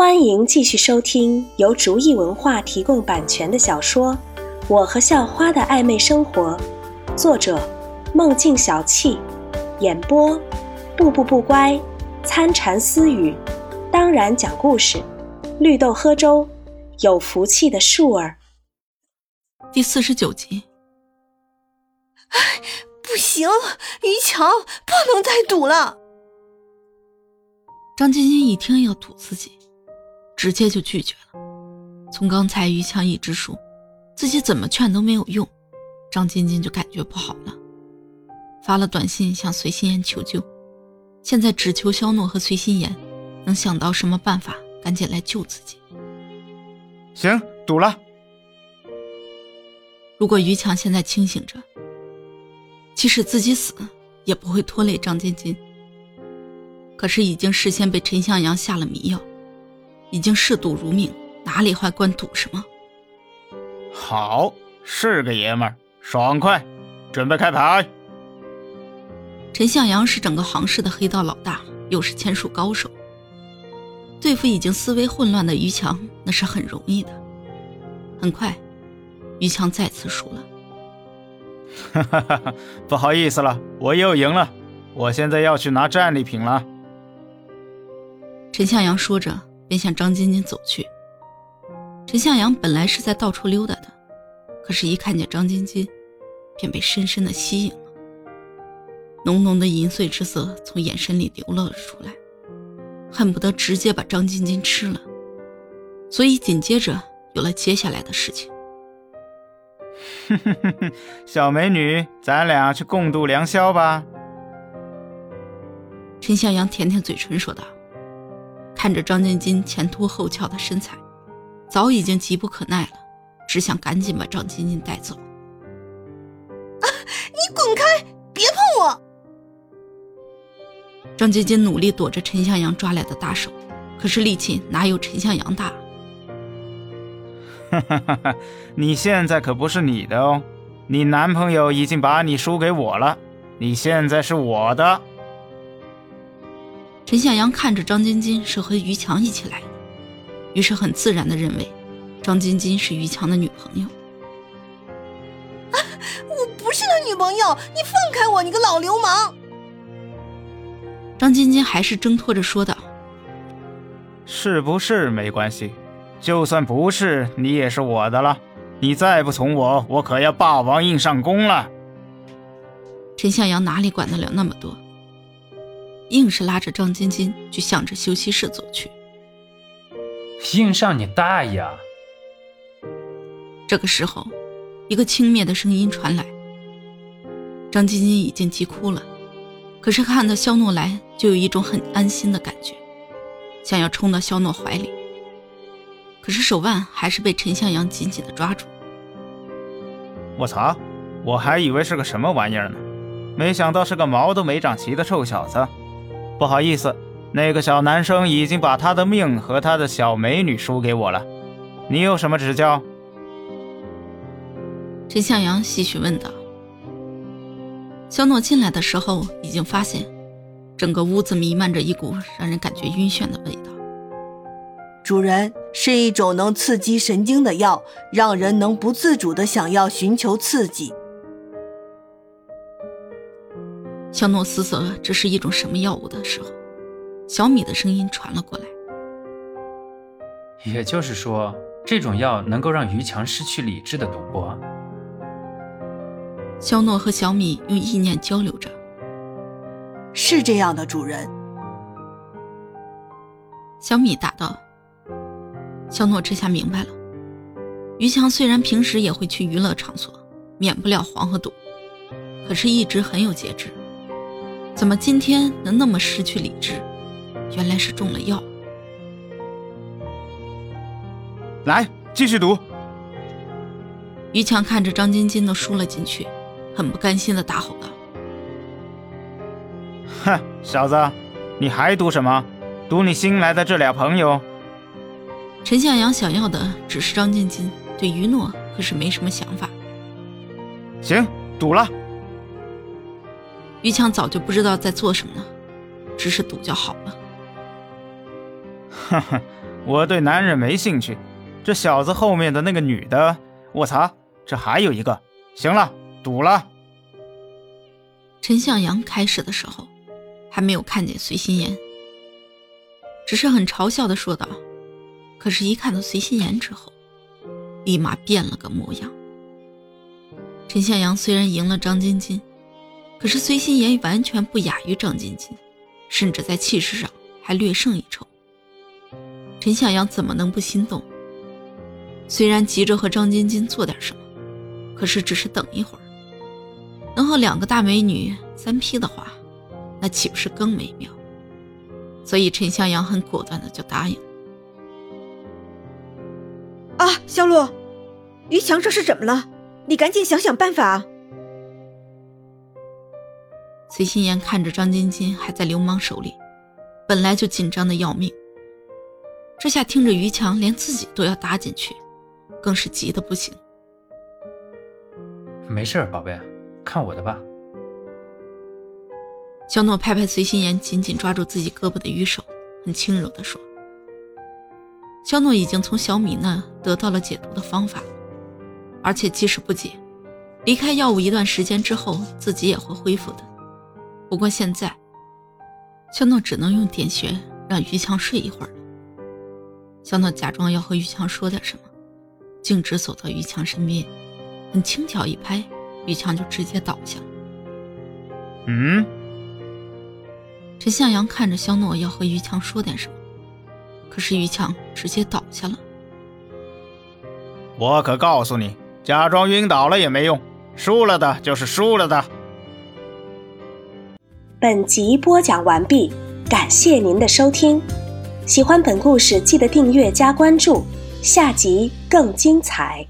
欢迎继续收听由竹意文化提供版权的小说《我和校花的暧昧生活》，作者：梦境小憩，演播：步步不乖、参禅私语，当然讲故事，绿豆喝粥，有福气的树儿。第四十九集。哎，不行，于强，不能再赌了。张晶晶一听要赌自己。直接就拒绝了。从刚才于强一直说自己怎么劝都没有用，张晶晶就感觉不好了，发了短信向随心妍求救。现在只求肖诺和随心妍能想到什么办法，赶紧来救自己。行，赌了。如果于强现在清醒着，即使自己死也不会拖累张晶晶。可是已经事先被陈向阳下了迷药。已经嗜赌如命，哪里还管赌什么？好，是个爷们儿，爽快，准备开牌。陈向阳是整个行市的黑道老大，又是千术高手，对付已经思维混乱的于强，那是很容易的。很快，于强再次输了。哈哈哈哈！不好意思了，我又赢了，我现在要去拿战利品了。陈向阳说着。便向张晶晶走去。陈向阳本来是在到处溜达的，可是，一看见张晶晶，便被深深的吸引了。浓浓的淫秽之色从眼神里流露了出来，恨不得直接把张晶晶吃了。所以，紧接着有了接下来的事情。小美女，咱俩去共度良宵吧。陈向阳舔舔嘴唇说道。看着张晶晶前凸后翘的身材，早已经急不可耐了，只想赶紧把张晶晶带走。啊！你滚开，别碰我！张晶晶努力躲着陈向阳抓来的大手，可是力气哪有陈向阳大？哈哈哈哈！你现在可不是你的哦，你男朋友已经把你输给我了，你现在是我的。陈向阳看着张晶晶是和于强一起来的，于是很自然的认为张晶晶是于强的女朋友。我不是他女朋友，你放开我，你个老流氓！张晶晶还是挣脱着说道：“是不是没关系，就算不是，你也是我的了。你再不从我，我可要霸王硬上弓了。”陈向阳哪里管得了那么多？硬是拉着张晶晶就向着休息室走去。硬上你大爷！这个时候，一个轻蔑的声音传来。张晶晶已经急哭了，可是看到肖诺来，就有一种很安心的感觉，想要冲到肖诺怀里，可是手腕还是被陈向阳紧紧的抓住。我操！我还以为是个什么玩意儿呢，没想到是个毛都没长齐的臭小子。不好意思，那个小男生已经把他的命和他的小美女输给我了，你有什么指教？陈向阳唏嘘问道。肖诺进来的时候，已经发现整个屋子弥漫着一股让人感觉晕眩的味道。主人，是一种能刺激神经的药，让人能不自主的想要寻求刺激。肖诺思索这是一种什么药物的时候，小米的声音传了过来。也就是说，这种药能够让于强失去理智的赌博。肖诺和小米用意念交流着。是这样的，主人。小米答道。肖诺这下明白了，于强虽然平时也会去娱乐场所，免不了黄和赌，可是一直很有节制。怎么今天能那么失去理智？原来是中了药。来，继续赌。于强看着张晶晶都输了进去，很不甘心的大吼道：“哼，小子，你还赌什么？赌你新来的这俩朋友？”陈向阳想要的只是张晶晶，对于诺可是没什么想法。行，赌了。于强早就不知道在做什么了，只是赌就好了。哈哈，我对男人没兴趣。这小子后面的那个女的，我擦，这还有一个。行了，赌了。陈向阳开始的时候还没有看见随心妍，只是很嘲笑的说道。可是，一看到随心妍之后，立马变了个模样。陈向阳虽然赢了张晶晶，可是随心妍完全不亚于张晶晶，甚至在气势上还略胜一筹。陈向阳怎么能不心动？虽然急着和张晶晶做点什么，可是只是等一会儿，能和两个大美女三 P 的话，那岂不是更美妙？所以陈向阳很果断的就答应。啊，小洛，于强这是怎么了？你赶紧想想办法啊！随心妍看着张晶晶还在流氓手里，本来就紧张的要命，这下听着于强连自己都要搭进去，更是急得不行。没事，宝贝，看我的吧。小诺拍拍随心妍紧紧抓住自己胳膊的鱼手，很轻柔地说。肖诺已经从小米那得到了解毒的方法，而且即使不解，离开药物一段时间之后，自己也会恢复的。不过现在，肖诺只能用点穴让于强睡一会儿了。肖诺假装要和于强说点什么，径直走到于强身边，很轻巧一拍，于强就直接倒下了。嗯，陈向阳看着肖诺要和于强说点什么。可是于强直接倒下了。我可告诉你，假装晕倒了也没用，输了的就是输了的。本集播讲完毕，感谢您的收听。喜欢本故事，记得订阅加关注，下集更精彩。